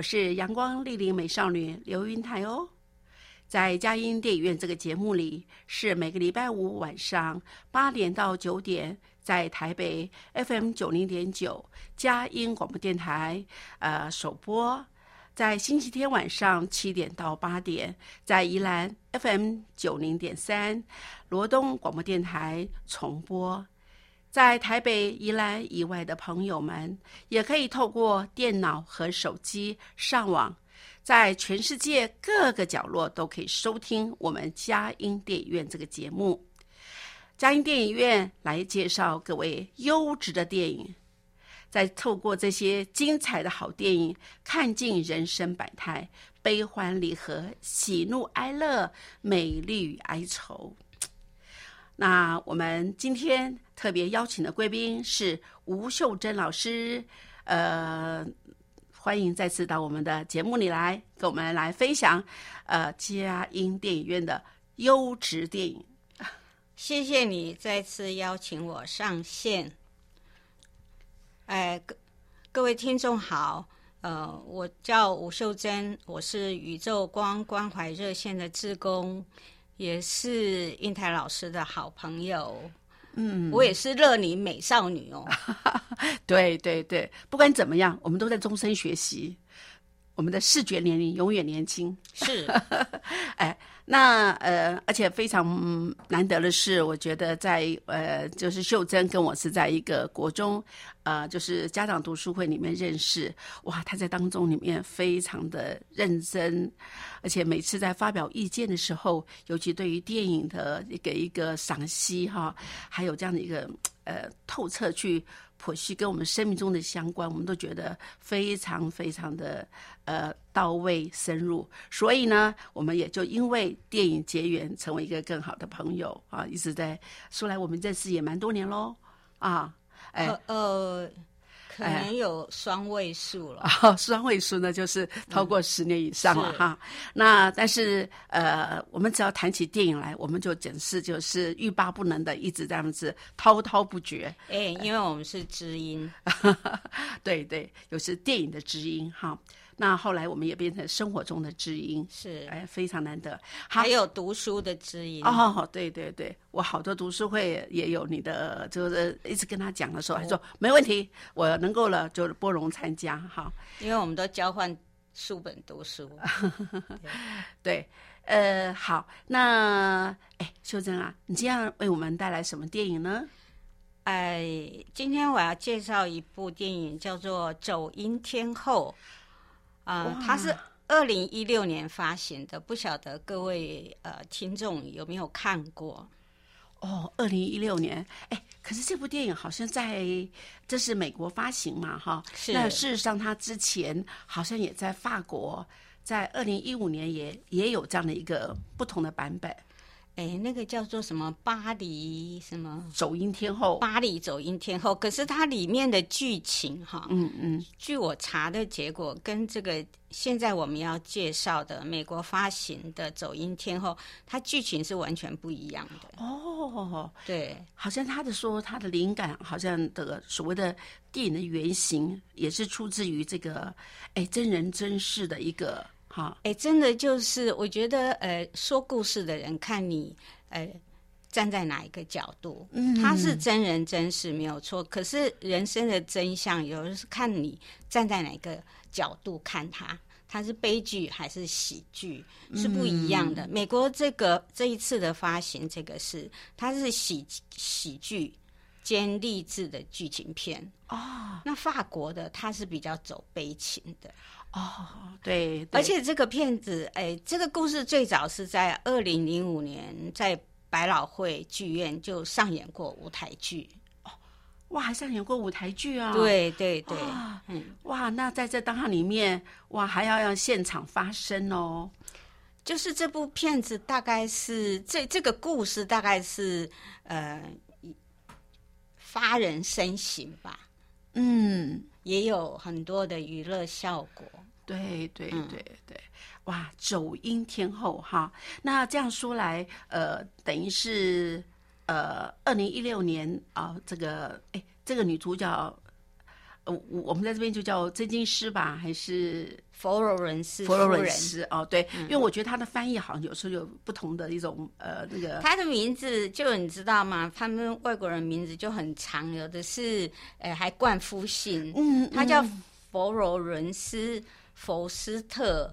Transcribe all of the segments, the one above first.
我是阳光丽丽美少女刘云台哦，在佳音电影院这个节目里，是每个礼拜五晚上八点到九点，在台北 FM 九零点九佳音广播电台呃首播；在星期天晚上七点到八点，在宜兰 FM 九零点三罗东广播电台重播。在台北、宜兰以外的朋友们，也可以透过电脑和手机上网，在全世界各个角落都可以收听我们佳音电影院这个节目。佳音电影院来介绍各位优质的电影，再透过这些精彩的好电影，看尽人生百态，悲欢离合、喜怒哀乐、美丽与哀愁。那我们今天特别邀请的贵宾是吴秀珍老师，呃，欢迎再次到我们的节目里来，跟我们来分享呃佳音电影院的优质电影。谢谢你再次邀请我上线。哎，各各位听众好，呃，我叫吴秀珍，我是宇宙光关怀热线的志工。也是英台老师的好朋友，嗯，我也是乐你美少女哦。对对对，不管怎么样，我们都在终身学习，我们的视觉年龄永远年轻。是，哎。那呃，而且非常难得的是，我觉得在呃，就是秀珍跟我是在一个国中，呃，就是家长读书会里面认识。哇，他在当中里面非常的认真，而且每次在发表意见的时候，尤其对于电影的一个一个赏析哈，还有这样的一个呃透彻去。剖析跟我们生命中的相关，我们都觉得非常非常的呃到位深入，所以呢，我们也就因为电影结缘，成为一个更好的朋友。啊，一直在说来我们认识也蛮多年喽啊，哎。呃。可能有双位数了，双位数呢，就是超过十年以上了哈。那但是呃，我们只要谈起电影来，我们就整是就是欲罢不能的，一直这样子滔滔不绝。哎，因为我们是知音，对对，有是电影的知音哈。那后来我们也变成生活中的知音，是哎，非常难得。还有读书的知音哦，对对对，我好多读书会也有你的，就是一直跟他讲的时候，他说没问题，我能够了就拨容参加哈。因为我们都交换书本读书。对，呃，好，那哎，秀珍啊，你今天为我们带来什么电影呢？哎，今天我要介绍一部电影，叫做《走音天后》。啊，它是二零一六年发行的，不晓得各位呃听众有没有看过？哦，二零一六年，哎，可是这部电影好像在这是美国发行嘛，哈，是。那事实上，它之前好像也在法国，在二零一五年也也有这样的一个不同的版本。哎，那个叫做什么巴黎什么走音天后？巴黎走音天后。可是它里面的剧情哈，嗯嗯，据我查的结果，跟这个现在我们要介绍的美国发行的走音天后，它剧情是完全不一样的。哦，对，好像他的说他的灵感，好像的所谓的电影的原型，也是出自于这个哎真人真事的一个。好，哎，真的就是，我觉得，呃，说故事的人看你，呃，站在哪一个角度，嗯，他是真人真事没有错，可是人生的真相，有的是看你站在哪个角度看他，它是悲剧还是喜剧是不一样的。美国这个这一次的发行，这个是它是喜喜剧兼励志的剧情片。哦。那法国的它是比较走悲情的，哦，对，对而且这个片子，哎，这个故事最早是在二零零五年在百老汇剧院就上演过舞台剧。哇，还上演过舞台剧啊！，对对对，哇嗯，哇，那在这当下里面，哇，还要让现场发声哦。就是这部片子大概是这这个故事大概是呃发人深省吧，嗯，也有很多的娱乐效果。对对嗯对对，哇，走音天后哈。那这样说来，呃，等于是呃，二零一六年啊、这个哎，这个女主角，呃，我我们在这边就叫真金师吧，还是佛罗伦斯佛罗伦斯？哦，对，因为我觉得他的翻译好像有时候有不同的一种呃那个他的名字就你知道吗？他们外国人名字就很长，有的是呃还冠夫姓，嗯，他叫佛罗伦斯佛斯特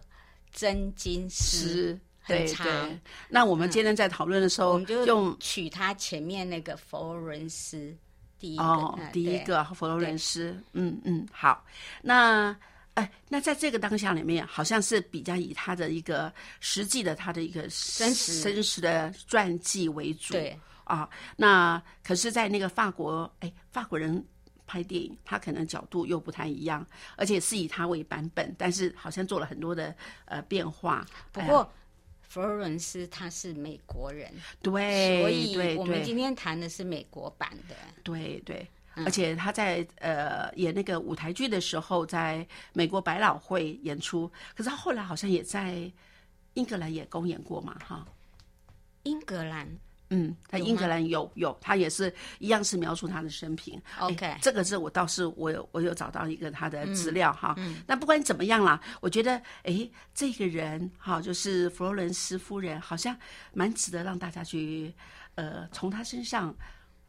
真金，师。对很长对，那我们今天在讨论的时候，我们就用取他前面那个佛罗伦斯第一个，哦嗯，第一个佛罗伦斯，嗯嗯，好，那哎，那在这个当下里面，好像是比较以他的一个实际的他的一个真实真实的传记为主，对啊，那可是，在那个法国，哎，法国人。拍电影，他可能角度又不太一样，而且是以他为版本，但是好像做了很多的呃变化。不过。佛罗伦斯他是美国人，对，所以我们今天谈的是美国版的。对对，嗯而且他在呃演那个舞台剧的时候，在美国百老汇演出，可是他后来好像也在英格兰也公演过嘛，哈。英格兰嗯，他英格兰有有，他也是一样是描述他的生平。哎 OK 这个是我倒是我有我有找到一个他的资料哈。嗯那不管怎么样啦，我觉得哎，这个人哈，就是佛罗伦斯夫人，好像蛮值得让大家去呃从他身上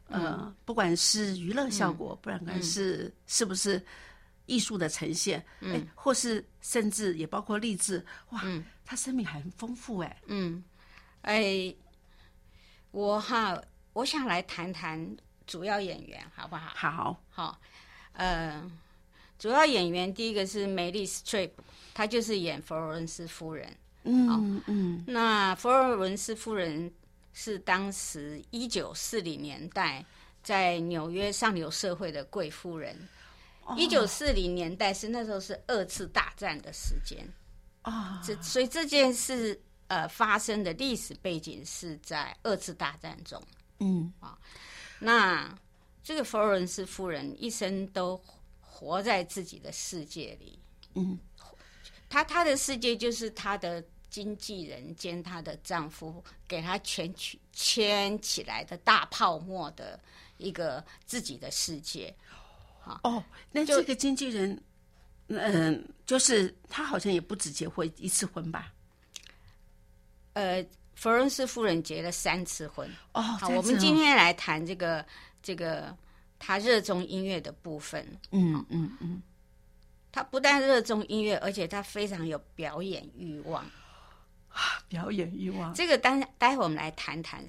呃，嗯不管是娱乐效果，不然管是是不是艺术的呈现，嗯哎，或是甚至也包括励志，哇，他生命还很丰富哎。嗯，哎，我哈，我想来谈谈主要演员，好不好？好，好，呃，主要演员第一个是梅丽史翠普，她就是演佛罗伦斯夫人。嗯嗯那佛罗伦斯夫人是当时一九四零年代在纽约上流社会的贵夫人。一九四零年代是那时候是二次大战的时间，啊，这所以这件事呃发生的历史背景是在二次大战中。嗯啊那这个佛罗伦斯夫人一生都活在自己的世界里，嗯，她她的世界就是她的经纪人兼她的丈夫给她圈起圈起来的大泡沫的一个自己的世界。哦，那这个经纪人，嗯，就是他好像也不止结婚一次婚吧？呃，佛罗伦斯夫人结了三次婚。哦，好，我们今天来谈这个这个她热衷音乐的部分。嗯嗯嗯，她不但热衷音乐，而且她非常有表演欲望。啊 表演欲望，这个待待会我们来谈谈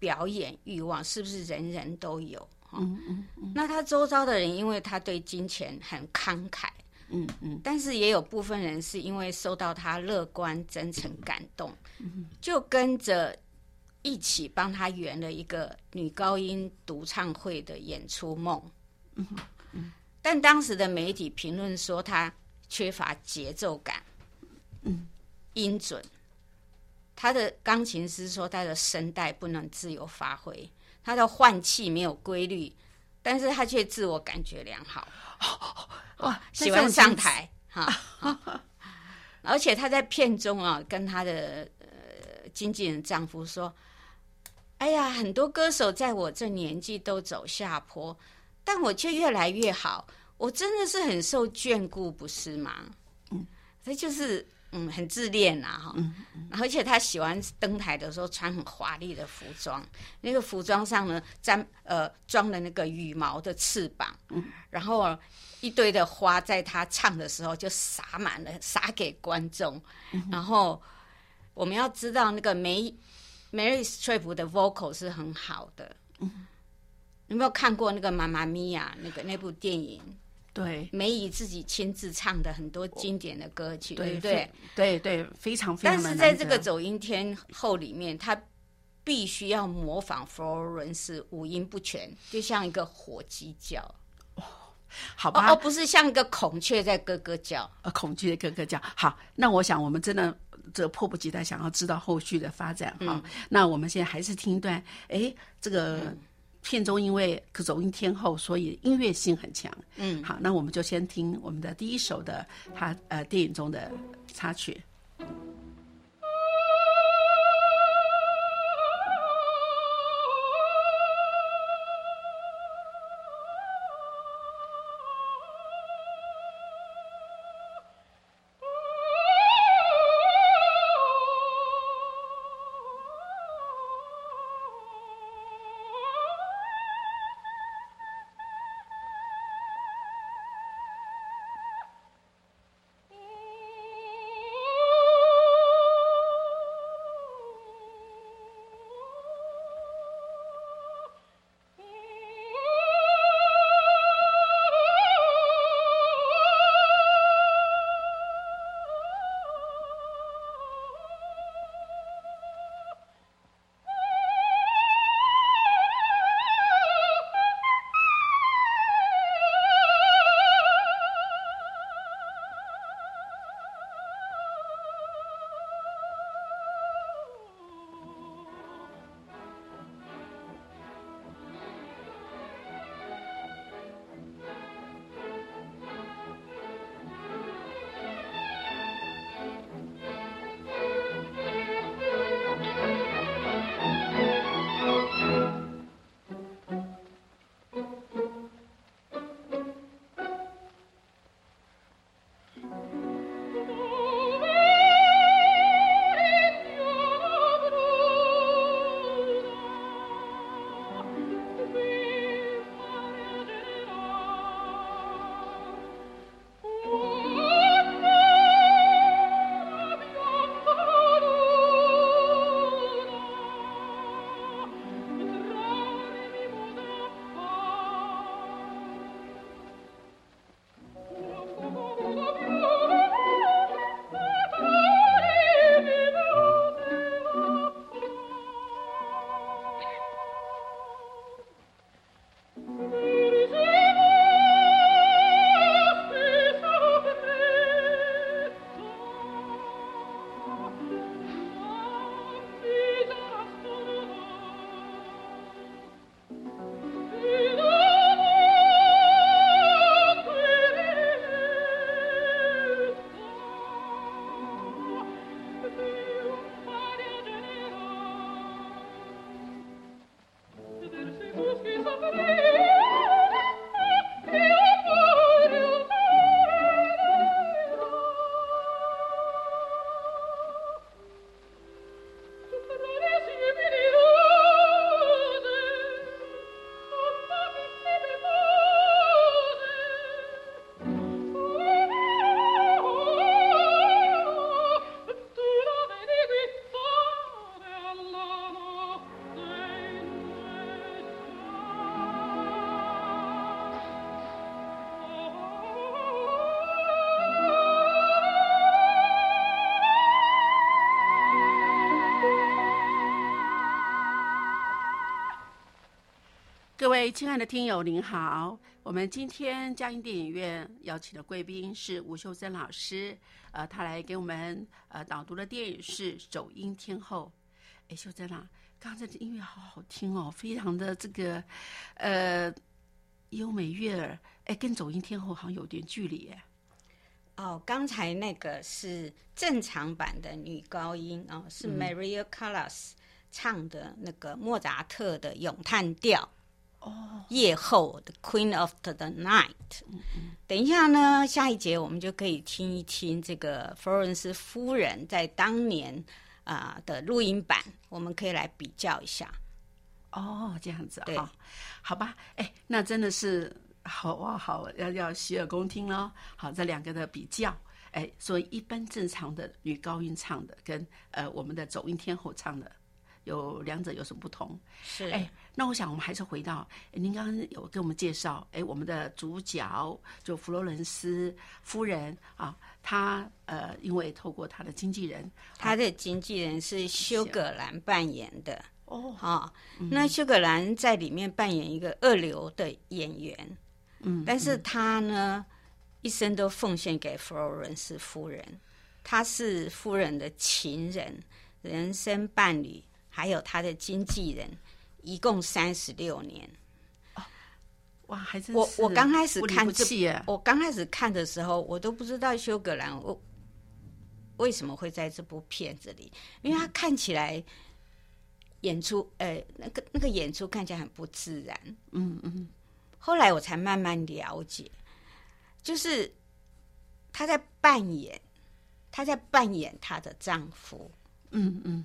表演欲望是不是人人都有？嗯嗯嗯那他周遭的人，因为他对金钱很慷慨，嗯嗯但是也有部分人是因为受到他乐观、真诚感动，嗯就跟着一起帮他圆了一个女高音独唱会的演出梦。嗯但当时的媒体评论说他缺乏节奏感，嗯，音准。他的钢琴师说他的声带不能自由发挥，他的换气没有规律，但是他却自我感觉良好。哇，喜欢上台哈、哈而且他在片中啊，跟他的呃经纪人丈夫说：“哎呀，很多歌手在我这年纪都走下坡，但我却越来越好，我真的是很受眷顾，不是吗？”嗯，他就是嗯很自恋呐哈，而且他喜欢登台的时候穿很华丽的服装，那个服装上呢沾呃装了那个羽毛的翅膀，然后一堆的花在他唱的时候就洒满了，洒给观众，然后我们要知道那个梅 Mary Strip 的 vocal 是很好的，有没有看过那个《妈妈咪呀》那个那部电影？对梅姨自己亲自唱的很多经典的歌曲，对不对？非对对，非常非但常但是在这个走音天后里面，他必须要模仿佛罗伦斯五音不全，就像一个火鸡叫，好吧哦哦，，不是像一个孔雀在咯咯叫。呃，孔雀的咯咯叫。好，那我想我们真的这迫不及待想要知道后续的发展哈。那我们现在还是听一段，哎，这个片中因为走音天后，所以音乐性很强。嗯，好，那我们就先听我们的第一首的他呃电影中的插曲。各位亲爱的听友，您好！我们今天嘉音电影院邀请的贵宾是吴秀珍老师，呃，他来给我们呃导读的电影是《走音天后》。哎，秀珍啊，刚才的音乐好好听哦，非常的这个呃优美悦耳，哎，跟《走音天后》好像有点距离哎。哦，刚才那个是正常版的女高音哦，是 Maria Callas 唱的那个莫扎特的咏叹调。哦，夜后的 Queen of the Night。等一下呢，下一节我们就可以听一听这个佛罗伦斯夫人在当年啊、的录音版，我们可以来比较一下。哦，这样子对哈，好吧，哎，那真的是好哇，好要要洗耳恭听喽。好，这两个的比较，哎，所以一般正常的女高音唱的跟呃我们的走音天后唱的，有两者有什么不同？是哎，那我想我们还是回到，哎您刚刚有跟我们介绍，哎，我们的主角就弗洛伦斯夫人啊，她呃，因为透过她的经纪人，她的经纪人是休格兰扮演的哦，啊、那休格兰在里面扮演一个二流的演员，嗯，但是他呢，一生都奉献给佛罗伦斯夫人，他是夫人的情人、人生伴侣，还有他的经纪人，一共三十六年。哇，还真我我刚开始看这我刚开始看的时候，我都不知道休格兰我为什么会在这部片子里，因为他看起来演出，呃，那个那个演出看起来很不自然。嗯嗯，后来我才慢慢了解，就是她在扮演，她在扮演她的丈夫。嗯嗯，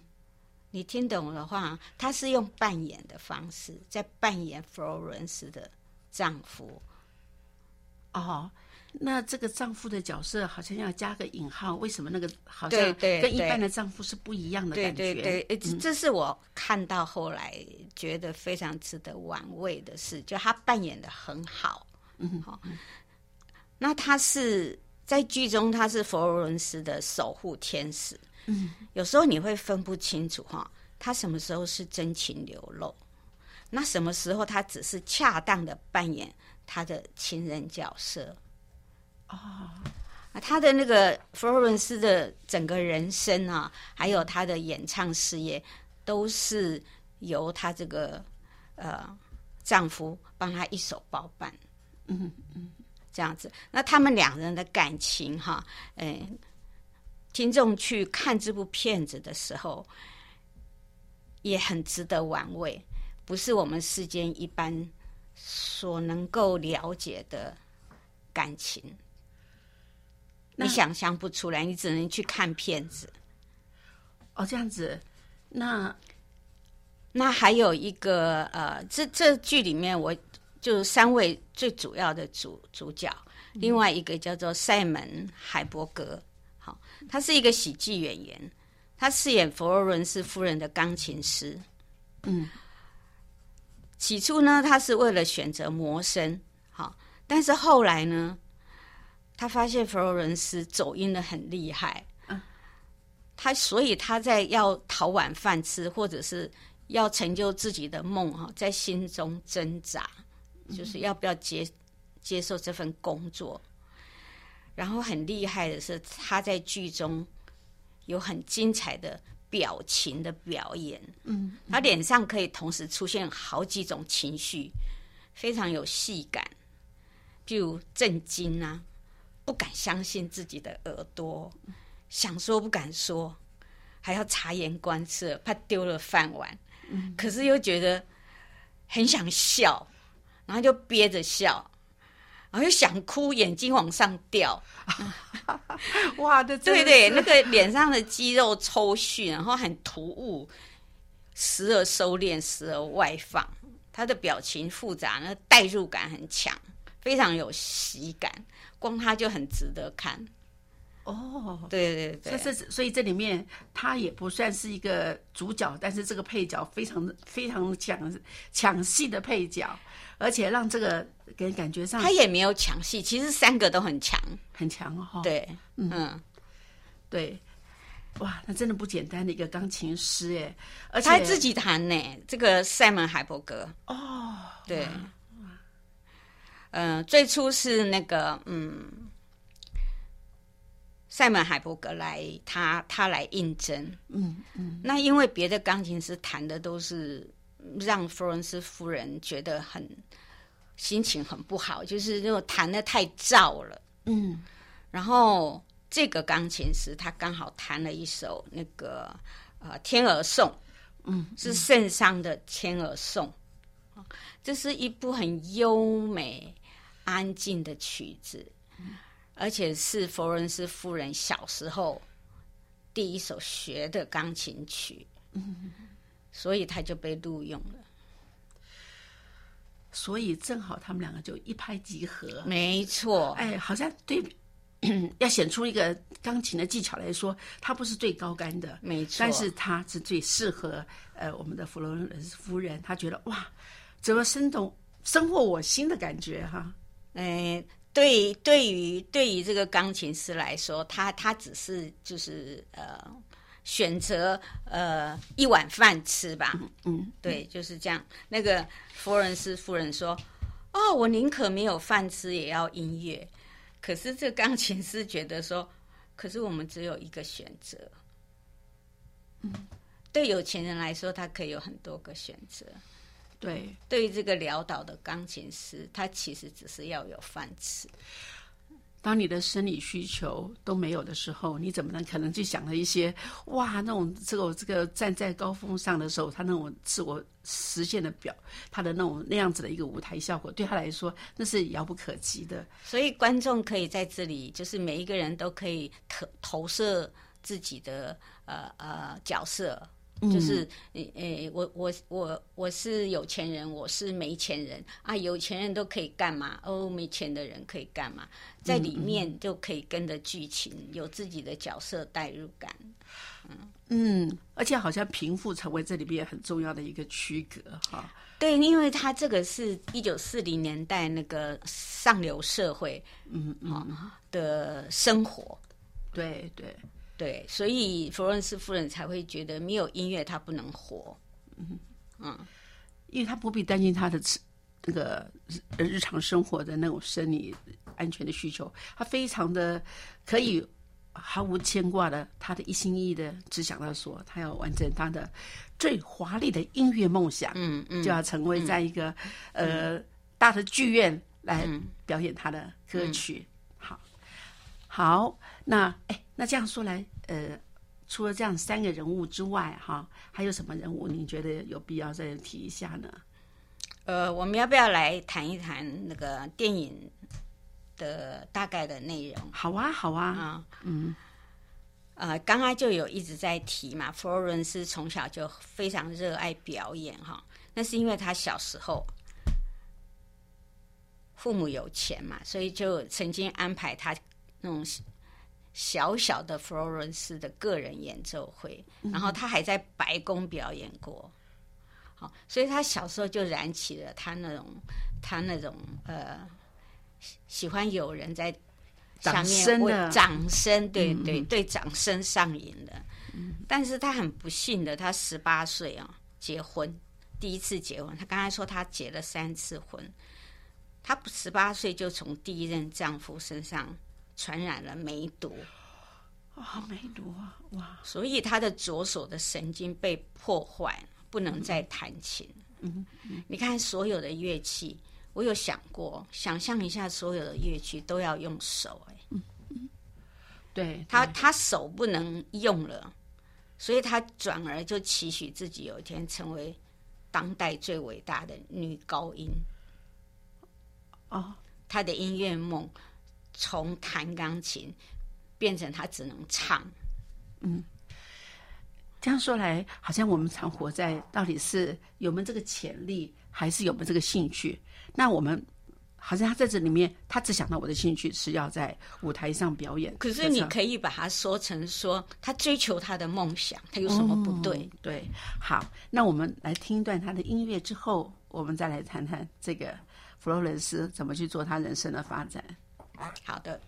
你听懂的话，他是用扮演的方式在扮演佛罗伦斯的丈夫。哦，那这个丈夫的角色好像要加个引号，为什么那个好像对对跟一般的丈夫是不一样的感觉？对对，呃这这是我看到后来觉得非常值得玩味的事，就他扮演的很好。嗯，好、那他是在剧中他是佛罗伦斯的守护天使。嗯，有时候你会分不清楚哈，他什么时候是真情流露，那什么时候他只是恰当的扮演他的情人角色。啊，他的那个佛罗伦斯的整个人生啊，还有他的演唱事业，都是由他这个呃丈夫帮他一手包办。嗯嗯，这样子，那他们两人的感情哈，哎，听众去看这部片子的时候，也很值得玩味，不是我们世间一般所能够了解的感情。你想象不出来，你只能去看片子。哦，这样子，那那还有一个呃，这这剧里面我就三位最主要的主主角，另外一个叫做塞门海伯格，好，他是一个喜剧演员，他饰演佛罗伦斯夫人的钢琴师。嗯，起初呢，他是为了选择魔声，好，但是后来呢，他发现佛罗伦斯走音的很厉害，嗯，他所以他在要讨碗饭吃，或者是要成就自己的梦哈，在心中挣扎，就是要不要接接受这份工作。然后很厉害的是，他在剧中有很精彩的表情的表演，嗯，他脸上可以同时出现好几种情绪，非常有戏感，譬如震惊啊，不敢相信自己的耳朵，想说不敢说，还要察言观色，怕丢了饭碗，可是又觉得很想笑，然后就憋着笑。然后又想哭，眼睛往上掉，哇，这对对，那个脸上的肌肉抽搐，然后很突兀，时而收敛，时而外放，他的表情复杂，那代入感很强，非常有喜感，光他就很值得看。哦。对对对，这这所以这里面他也不算是一个主角，但是这个配角非常非常抢抢戏的配角，而且让这个给人感觉上他也没有抢戏，其实三个都很强。很强哦。对，嗯，对，哇，那真的不简单的一个钢琴师哎，而且他自己弹呢，这个塞门海伯格。哦，对，嗯、最初是那个嗯，塞门海伯格来，他他来应征，嗯嗯，那因为别的钢琴师弹的都是让弗伦斯夫人觉得很心情很不好，就是那种弹的太燥了，嗯。然后这个钢琴师他刚好弹了一首那个呃《天鹅颂》，嗯，是圣桑的《天鹅颂》。这是一部很优美、安静的曲子，而且是佛伦斯夫人小时候第一首学的钢琴曲，所以他就被录用了。所以正好他们两个就一拍即合。没错，哎，好像对，要显出一个钢琴的技巧来说，它不是最高干的，没错，但是它是最适合呃我们的佛罗伦斯夫人，她觉得哇，怎么生动、深获我心的感觉哈。哎，对，对于对于这个钢琴师来说，他他只是就是呃。选择呃一碗饭吃吧，嗯，对，就是这样。那个佛罗伦斯夫人说：“哦，我宁可没有饭吃，也要音乐。”可是这钢琴师觉得说：“可是我们只有一个选择。”嗯，对有钱人来说，他可以有很多个选择。对，对于这个潦倒的钢琴师，他其实只是要有饭吃。当你的生理需求都没有的时候，你怎么能可能去想了一些哇那种这个这个站在高峰上的时候，他那种自我实现的表，他的那种那样子的一个舞台效果，对他来说那是遥不可及的。所以观众可以在这里，就是每一个人都可以投投射自己的呃呃角色。就是，诶诶，我我我我是有钱人，我是没钱人啊。有钱人都可以干嘛？哦，没钱的人可以干嘛？在里面就可以跟着剧情，有自己的角色代入感。嗯嗯，而且好像贫富成为这里边很重要的一个区隔哈。对，因为他这个是一九四零年代那个上流社会，嗯嗯的生活。对对。对，所以佛罗伦斯夫人才会觉得没有音乐她不能活。嗯嗯，因为她不必担心她的那个日常生活的那种生理安全的需求，她非常的可以毫无牵挂的，她的一心一意的只想到说，她要完成她的最华丽的音乐梦想。嗯嗯，就要成为在一个呃大的剧院来表演她的歌曲。好，好，那哎。那这样说来，呃，除了这样三个人物之外，哈，还有什么人物你觉得有必要再提一下呢？呃，我们要不要来谈一谈那个电影的大概的内容？好啊，好啊，啊，嗯，呃，刚刚就有一直在提嘛，佛罗伦斯从小就非常热爱表演，哈，那是因为他小时候父母有钱嘛，所以就曾经安排他那种。小小的佛罗伦斯的个人演奏会，然后他还在白宫表演过，好，所以他小时候就燃起了他那种他那种呃喜欢有人在下面为掌声，对对对，掌声上瘾的。但是他很不幸的，他十八岁啊结婚，第一次结婚。他刚才说他结了三次婚，他十八岁就从第一任丈夫身上。传染了梅毒，啊，梅毒啊，哇！所以他的左手的神经被破坏，不能再弹琴。嗯，你看所有的乐器，我有想过，想象一下，所有的乐器都要用手，哎，嗯嗯，对他，他手不能用了，所以他转而就期许自己有一天成为当代最伟大的女高音。哦，他的音乐梦。从弹钢琴变成他只能唱，嗯，这样说来，好像我们常活在到底是有没有这个潜力，还是有没有这个兴趣？那我们好像他在这里面，他只想到我的兴趣是要在舞台上表演。可是你可以把它说成说，他追求他的梦想，他有什么不对？对，好，那我们来听一段他的音乐之后，我们再来谈谈这个弗洛伦斯怎么去做他人生的发展。好的。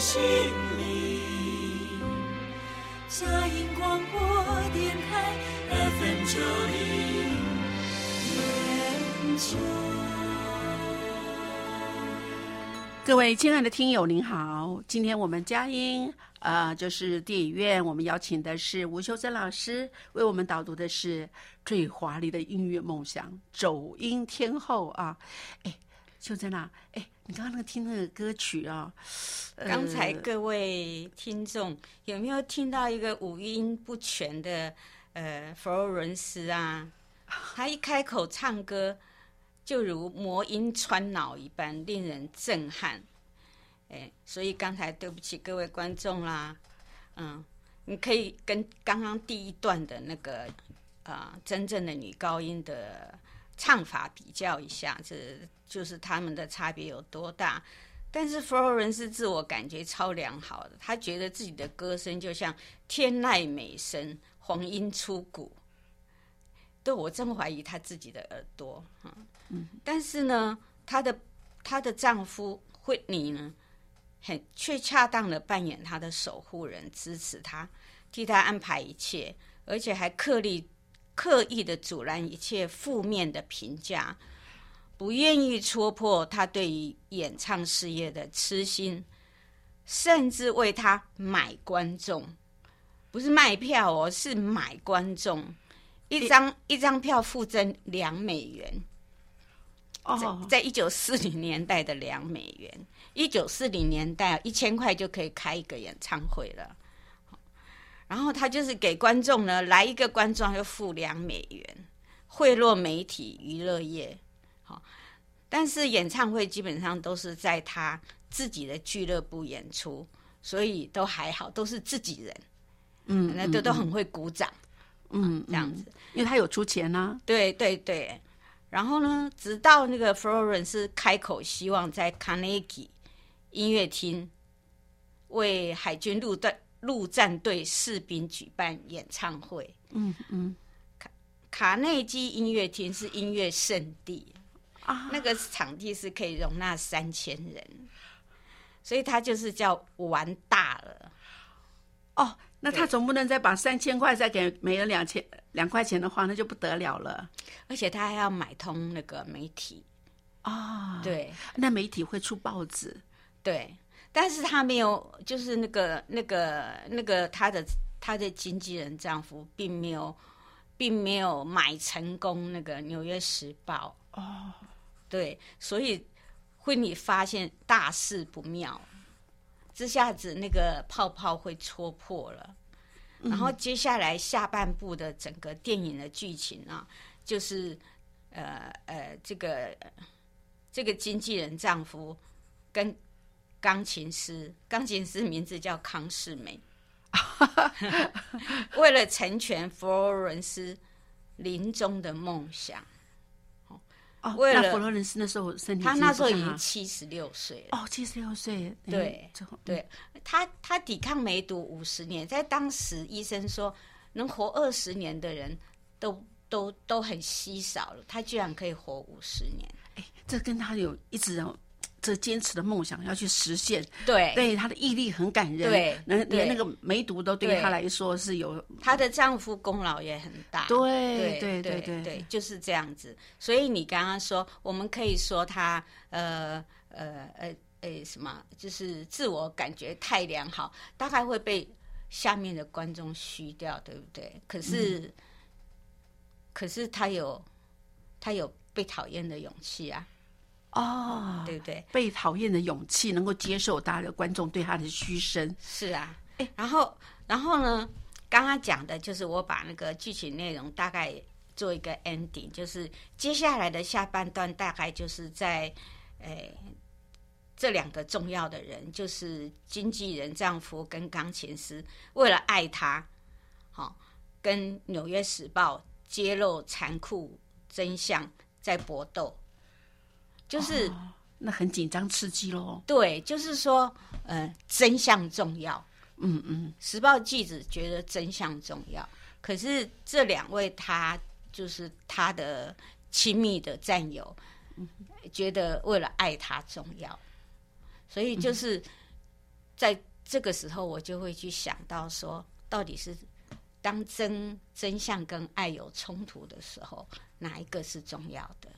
心灵。佳音广播电台 FM 九零。各位亲爱的听友，您好！今天我们佳音呃，就是电影院，我们邀请的是吴秀珍老师，为我们导读的是最华丽的音乐梦想——走音天后啊！哎，秀珍啊，哎，你刚刚那个听那个歌曲啊，呃刚才各位听众有没有听到一个五音不全的呃佛罗伦斯啊？他一开口唱歌，就如魔音穿脑一般，令人震撼。哎，所以刚才对不起各位观众啦，嗯，你可以跟刚刚第一段的那个啊、真正的女高音的唱法比较一下，这就是他们的差别有多大。但是佛罗伦斯自我感觉超良好的，他觉得自己的歌声就像天籁美声，黄莺出谷。对我真怀疑她自己的耳朵，嗯，但是呢，她的她的丈夫惠尼呢，很却恰当的扮演她的守护人，支持她，替她安排一切，而且还刻意刻意的阻拦一切负面的评价，不愿意戳破他对于演唱事业的痴心，甚至为他买观众，不是卖票哦，是买观众，一张一张票附赠两美元。哦，在一九四零年代的两美元，一九四零年代一千块就可以开一个演唱会了。然后他就是给观众呢来一个观众就付两美元，贿赂媒体娱乐业。好，但是演唱会基本上都是在他自己的俱乐部演出，所以都还好，都是自己人，嗯，那都都很会鼓掌，嗯这样子。因为他有出钱呢、对对对，然后呢，直到那个 Florence 开口希望在 Carnegie 音乐厅为海军陆战陆战队士兵举办演唱会。嗯嗯卡卡内基音乐厅是音乐圣地，啊，那个场地是可以容纳三千人，所以他就是叫玩大了。哦，那他对总不能再把三千块再给每人两千两块钱的话，那就不得了了而且他还要买通那个媒体，啊！，对，那媒体会出报纸对，但是他没有，就是那个那个那个他的他的经纪人丈夫并没有，并没有买成功那个《纽约时报》哦，对，所以惠妮发现大事不妙，这下子那个泡泡会戳破了。然后接下来下半部的整个电影的剧情啊，就是呃呃，这个这个经纪人丈夫跟钢琴师，钢琴师名字叫康世美，为了成全佛罗伦斯临终的梦想，哦，为了那佛罗伦斯那时候身体他那时候已经七十六岁了。哦，七十六岁，哎对对他，他抵抗梅毒五十年，在当时医生说能活二十年的人都都都很稀少了，他居然可以活五十年。哎，这跟他有一直有这坚持的梦想要去实现，对，对她的毅力很感人，对连连那个梅毒都对对他来说是有，她的丈夫功劳也很大。对对对对对就是这样子。所以你刚刚说，我们可以说她呃呃呃呃什么，就是自我感觉太良好，大概会被下面的观众虚掉，对不对？可是，嗯。可是她有她有被讨厌的勇气啊，哦，对不对？被讨厌的勇气，能够接受大家的观众对他的嘘声，是啊，然后然后呢，刚刚讲的就是我把那个剧情内容大概做一个 ending，就是接下来的下半段大概就是在诶。这两个重要的人，就是经纪人丈夫跟钢琴师，为了爱他，好、跟《纽约时报》揭露残酷真相，在搏斗，就是、哦那很紧张刺激喽。对，就是说，呃，真相重要。嗯嗯，时报记者觉得真相重要，可是这两位他就是他的亲密的战友，觉得为了爱他重要，所以就是在这个时候，我就会去想到说，到底是当真真相跟爱有冲突的时候，哪一个是重要的？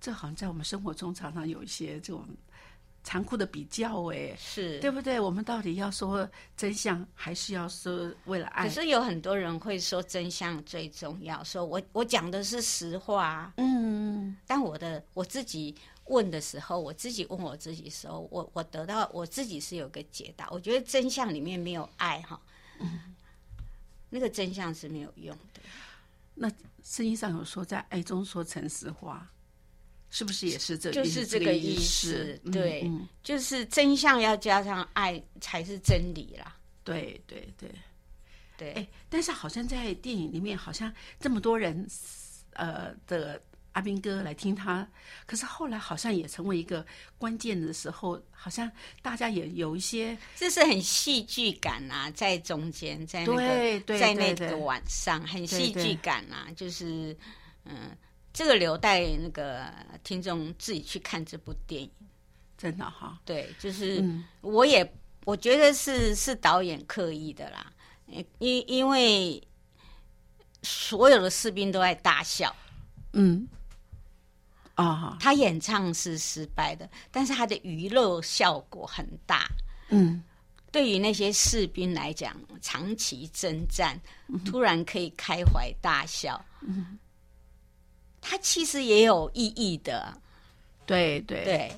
这好像在我们生活中常常有一些这种残酷的比较，哎，是对不对？我们到底要说真相，还是要说为了爱？可是有很多人会说真相最重要，说我我讲的是实话啊，嗯，但我的我自己问的时候，我自己问我自己的时候，我我得到我自己是有个解答。我觉得真相里面没有爱哈，那个真相是没有用的。那圣经上有说，在爱中说诚实话，是不是也是这？就是也这这个意意思，嗯对，嗯就是真相要加上爱才是真理啦。对对对。对，哎，但是好像在电影里面，好像这么多人，呃的阿兵哥来听他，可是后来好像也成为一个关键的时候，好像大家也有一些这是很戏剧感啊，在中间，在那个在那个晚上，很戏剧感啊，就是嗯，这个留待那个听众自己去看这部电影。真的哈，对，就是嗯。我也我觉得是是导演刻意的啦，因因为所有的士兵都在大笑，嗯，啊，他演唱是失败的，但是他的娱乐效果很大。嗯，对于那些士兵来讲，长期征战，突然可以开怀大笑，嗯，他其实也有意义的，对对，对，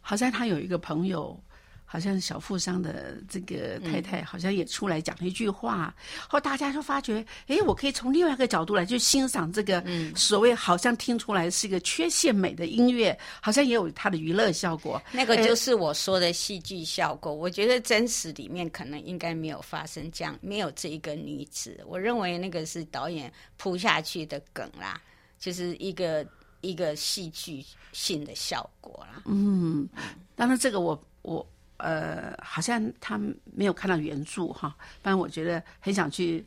好像他有一个朋友。好像小富商的这个太太，好像也出来讲了一句话，后大家就发觉，哎，我可以从另外一个角度来去欣赏这个所谓好像听出来是一个缺陷美的音乐，好像也有它的娱乐效果。那个就是我说的戏剧效果。我觉得真实里面可能应该没有发生这样，没有这一个女子。我认为那个是导演铺下去的梗啦，就是一个一个戏剧性的效果啦。嗯，当然这个我我。呃，好像他没有看到原著哈，不然我觉得很想去，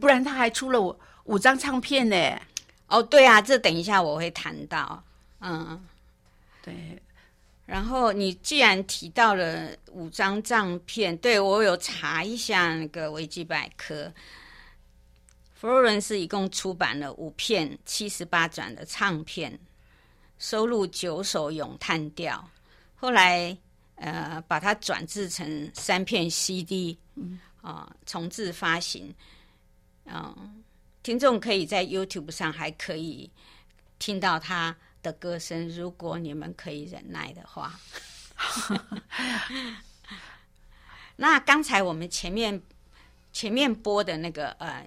不然他还出了我五张唱片呢。哦，对啊，这等一下我会谈到，嗯，对。然后你既然提到了五张唱片，对我有查一下那个维基百科，佛罗伦斯一共出版了五片七十八转的唱片，收录九首咏叹调，后来。呃，把它转制成三片 CD，啊、重置发行，嗯、听众可以在 YouTube 上还可以听到他的歌声，如果你们可以忍耐的话。那刚才我们前面前面播的那个呃，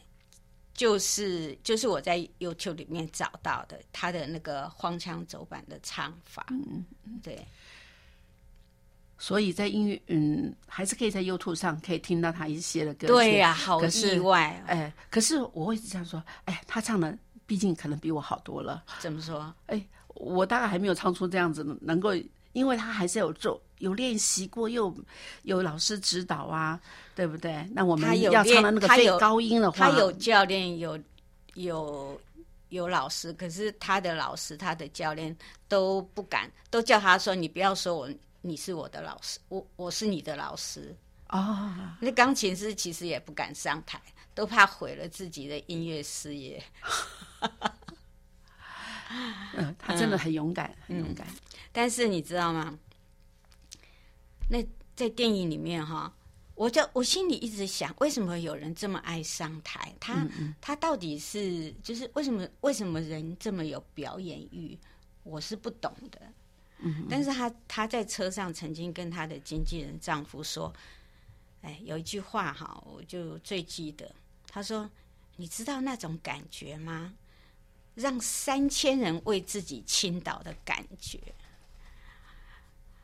就是就是我在 YouTube 里面找到的他的那个荒腔走板的唱法，嗯嗯，对。所以在音乐，嗯，还是可以在 YouTube 上可以听到他一些的歌曲。对呀、啊，好意外、哦。哎，可是我会这样说，哎，他唱的毕竟可能比我好多了。怎么说？哎，我大概还没有唱出这样子，能够，因为他还是有做有练习过，又有老师指导啊，对不对？那我们要唱的那个最高音的话，他有教练，有有有老师，可是他的老师、他的教练都不敢，都叫他说：“你不要说我。”你是我的老师，我我是你的老师哦。那钢琴师其实也不敢上台，都怕毁了自己的音乐事业。嗯，他真的很勇敢，嗯、很勇敢。但是你知道吗？那在电影里面哈，我就我心里一直想，为什么有人这么爱上台？他、他到底是就是为什么为什么人这么有表演欲？我是不懂的。嗯，但是他他在车上曾经跟他的经纪人丈夫说：“哎，有一句话哈，我就最记得。他说：‘你知道那种感觉吗？让三千人为自己倾倒的感觉，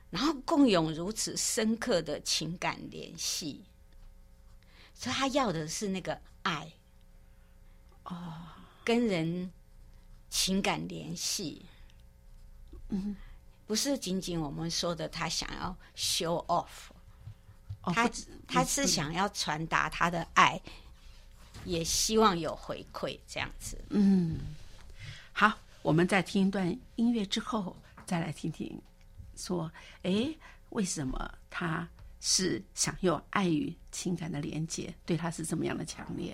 然后共有如此深刻的情感联系。所以他要的是那个爱，哦，跟人情感联系。’嗯。”不是仅仅我们说的他想要 show off，、哦、他他是想要传达他的爱，也希望有回馈这样子。嗯，好，我们在听一段音乐之后，再来听听，说，哎，为什么他是想有爱与情感的连接，对他是这么样的强烈？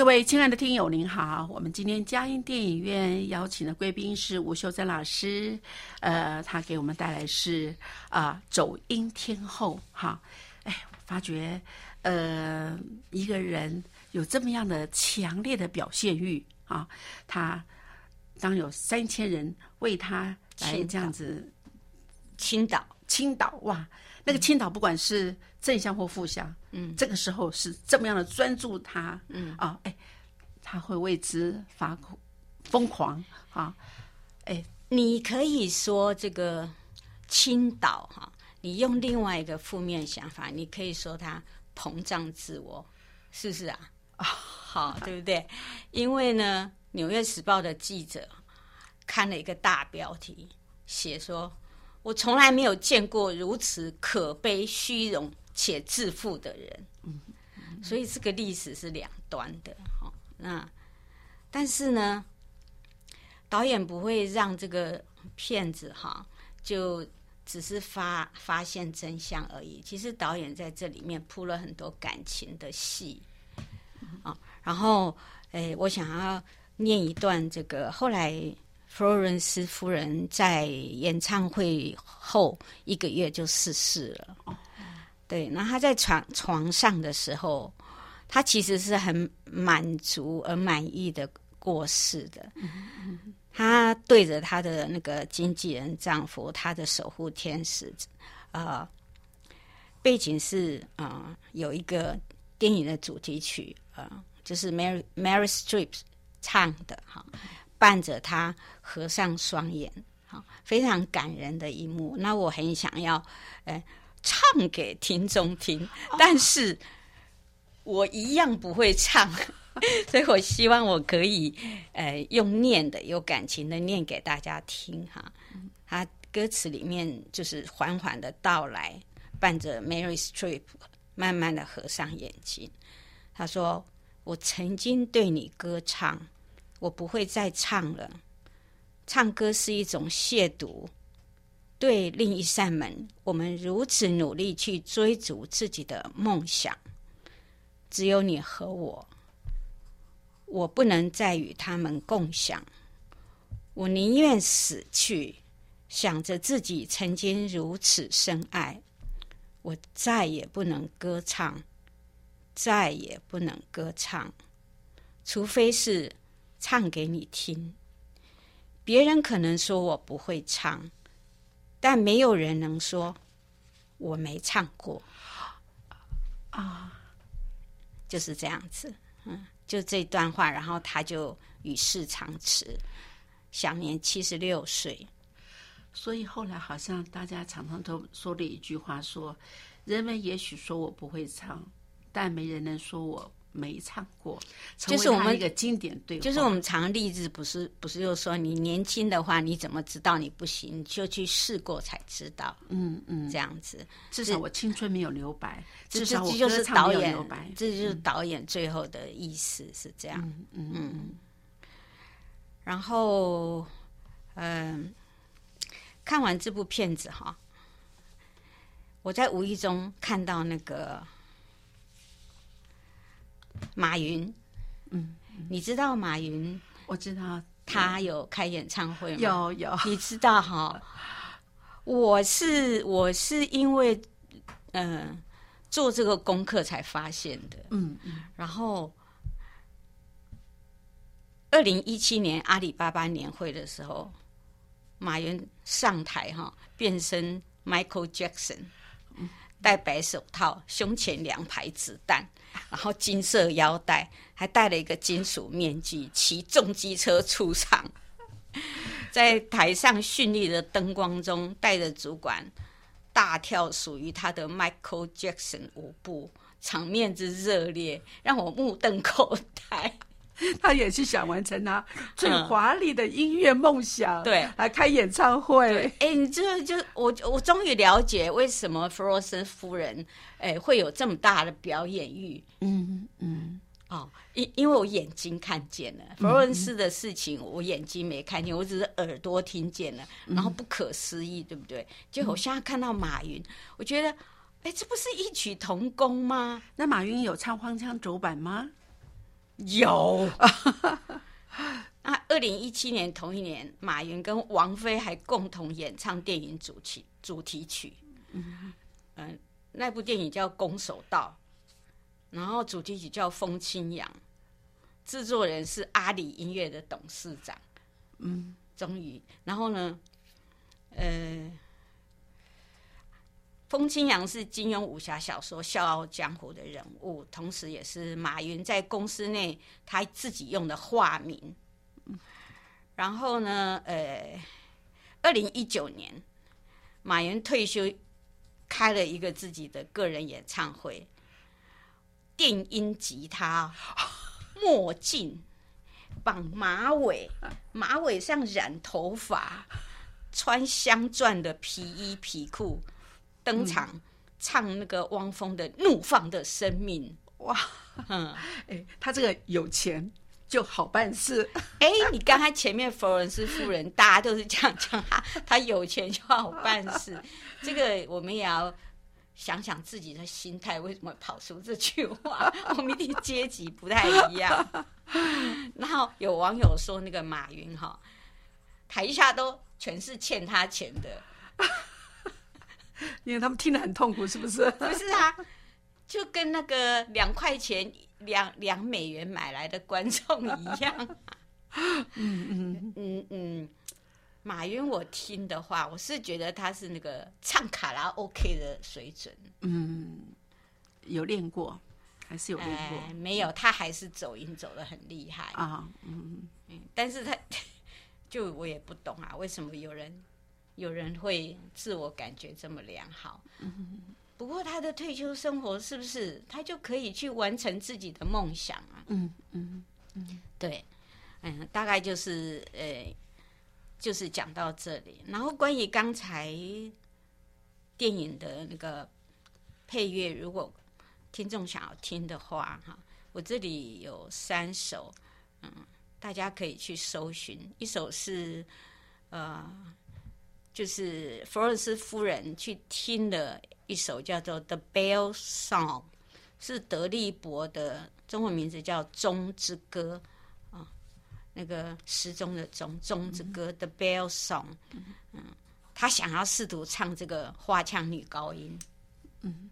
各位亲爱的听友，您好！我们今天佳音电影院邀请的贵宾是吴秀珍老师，呃，他给我们带来是啊、走音天后哈。哎，发觉呃，一个人有这么样的强烈的表现欲啊，他当有三千人为他来这样子倾倒，倾倒哇，那个青岛不管是正向或负向，嗯，这个时候是这么样的专注他，嗯。啊，哎，他会为之发苦疯狂啊，哎，你可以说这个青岛哈，你用另外一个负面想法，你可以说他膨胀自我，是不是啊？啊，好，对不对？因为呢，《纽约时报》的记者看了一个大标题，写说：“我从来没有见过如此可悲、虚荣且自负的人。”所以这个历史是两端的，哈。那但是呢，导演不会让这个骗子哈，就只是发发现真相而已。其实导演在这里面铺了很多感情的戏啊。然后，诶，我想要念一段这个后来弗洛伦斯夫人在演唱会后一个月就逝世了。对，那她在床床上的时候，她其实是很满足而满意的过世的。她对着她的那个经纪人丈夫，她的守护天使，呃，背景是呃有一个电影的主题曲，呃，就是 Mary Mary Streep 唱的哈，伴着他合上双眼好，非常感人的一幕。那我很想要，呃，唱给听众听，但是我一样不会唱，所以我希望我可以，呃，用念的，有感情的念给大家听哈。他歌词里面就是缓缓的到来，伴着 Mary Streep 慢慢的合上眼睛。他说：“我曾经对你歌唱，我不会再唱了。唱歌是一种亵渎，对另一扇门。我们如此努力去追逐自己的梦想，只有你和我，我不能再与他们共享。我宁愿死去。”想着自己曾经如此深爱，我再也不能歌唱，再也不能歌唱，除非是唱给你听。别人可能说我不会唱，但没有人能说我没唱过。啊，就是这样子，嗯，就这段话，然后他就与世长辞，享年七十六岁。所以后来好像大家常常都说了一句话说，人们也许说我不会唱，但没人能说我没唱过。就是我们一个经典对话，就是我们常例子，不是不是就说你年轻的话，你怎么知道你不行？就去试过才知道。嗯嗯，这样子，至少我青春没有留白，至少我这就是导演留白，，这就是导演最后的意思是这样。嗯嗯嗯然后，嗯、看完这部片子哈，我在无意中看到那个马云，嗯，你知道马云？我知道。他有开演唱会吗？有有，你知道哈？我是我是因为嗯、呃做这个功课才发现的，嗯嗯。然后，二零一七年阿里巴巴年会的时候，马云上台哈，变身 Michael Jackson，戴白手套，胸前两排子弹，然后金色腰带，还戴了一个金属面具，骑重机车出场，在台上绚丽的灯光中，带着主管大跳属于他的 Michael Jackson 舞步，场面之热烈，让我目瞪口呆。他也是想完成他最华丽的音乐梦想，嗯对。来开演唱会，哎，你这就我我终于了解为什么弗洛森夫人哎会有这么大的表演欲。嗯嗯。哦，因因为我眼睛看见了。弗罗伦斯的事情，我眼睛没看见，我只是耳朵听见了，然后不可思议，对不对？结果我现在看到马云，我觉得哎，这不是异曲同工吗？那马云有唱《荒腔走板》吗？有。那二零一七年同一年，马云跟王菲还共同演唱电影主题主题曲。嗯那部电影叫《攻守道》，然后主题曲叫《风清扬》，制作人是阿里音乐的董事长。嗯，终于，然后呢，呃，风清扬是金庸武侠小说《笑傲江湖》的人物，同时也是马云在公司内他自己用的化名。然后呢，呃，二零一九年，马云退休，开了一个自己的个人演唱会，电音吉他、墨镜、绑马尾，马尾上染头发，穿镶钻的皮衣皮裤登场，唱那个汪峰的《怒放的生命》。哇，嗯，哎，他这个有钱就好办事，哎，你刚才前面佛伦斯夫人，大家都是这样讲，他他有钱就好办事。这个我们也要想想自己的心态，为什么跑出这句话？我们一定阶级不太一样。然后有网友说，那个马云哈，台下都全是欠他钱的，因为他们听得很痛苦，是不是？不是啊？就跟那个两块钱两两美元买来的观众一样。嗯 嗯，嗯嗯，马云我听的话，我是觉得他是那个唱卡拉 OK 的水准。嗯，有练过，还是有练过哎，没有，他还是走音走的很厉害。啊？嗯，但是他 就我也不懂啊，为什么有人有人会自我感觉这么良好？不过他的退休生活是不是他就可以去完成自己的梦想啊？嗯嗯对，嗯，大概就是呃，就是讲到这里。然后关于刚才电影的那个配乐，如果听众想要听的话，哈，我这里有三首，嗯，大家可以去搜寻。一首是呃，就是佛尔斯夫人去听了一首叫做《The Bell Song》，是德利伯的中文名字叫《钟之歌》啊，那个时钟的钟，钟之歌，《The Bell Song》。嗯，他想要试图唱这个花腔女高音，嗯，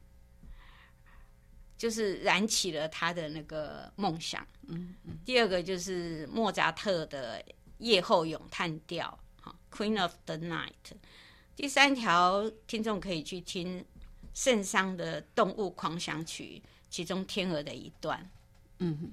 就是燃起了他的那个梦想。嗯嗯。第二个就是莫扎特的夜后咏叹调，哈，《Queen of the Night》。第三条，听众可以去听圣桑的《动物狂想曲》，其中天鹅的一段。嗯，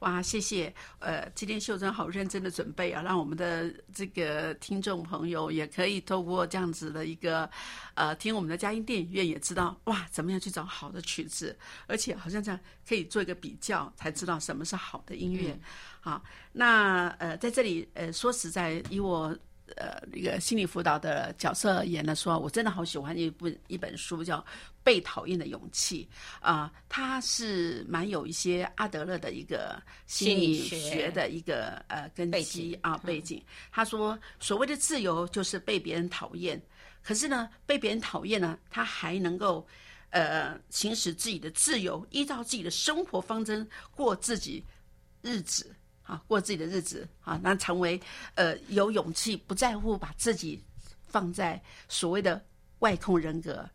哇，谢谢。呃，今天秀珍好认真的准备啊，让我们的这个听众朋友也可以透过这样子的一个呃，听我们的佳音电影院，也知道哇，怎么样去找好的曲子，而且好像这样可以做一个比较，才知道什么是好的音乐。好，那呃，在这里呃，说实在，以我。呃，一个心理辅导的角色而言呢，说我真的好喜欢一部一本书，叫《被讨厌的勇气》啊、它是蛮有一些阿德勒的一个心理学学的一个呃根背基景啊背景。他说，所谓的自由就是被别人讨厌，可是呢，被别人讨厌呢，他还能够。呃，行使自己的自由，依照自己的生活方针过自己日子啊，过自己的日子啊，那成为呃有勇气，不在乎把自己放在所谓的外控人格，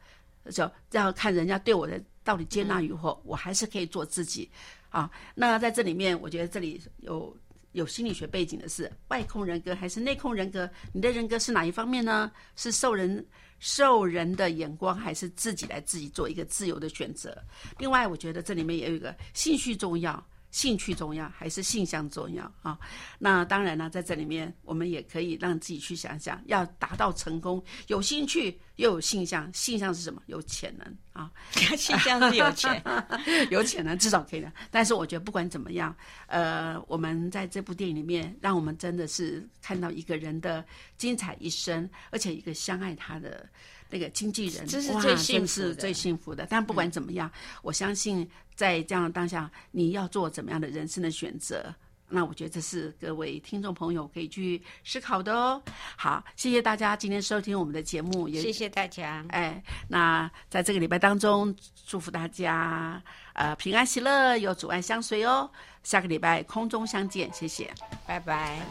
就要看人家对我的到底接纳与否，我还是可以做自己啊。那在这里面，我觉得这里有有心理学背景的是外控人格还是内控人格？你的人格是哪一方面呢？是受人受人的眼光，还是自己来自己做一个自由的选择？另外，我觉得这里面也有一个兴趣重要。兴趣重要还是性向重要啊？那当然呢，在这里面我们也可以让自己去想想，要达到成功，有兴趣又有性向，性向是什么？有潜能啊，性向是有钱，有潜能至少可以的。但是我觉得不管怎么样，呃，我们在这部电影里面，让我们真的是看到一个人的精彩一生，而且一个相爱他的那个经纪人，哇这是最幸真福的是最幸福的。但不管怎么样，我相信在这样的当下，你要做怎么样的人生的选择。那我觉得这是各位听众朋友可以去思考的哦。好，谢谢大家今天收听我们的节目，也谢谢大家。哎，那在这个礼拜当中，祝福大家呃平安喜乐，有阻碍相随哦。下个礼拜空中相见，谢谢。拜拜。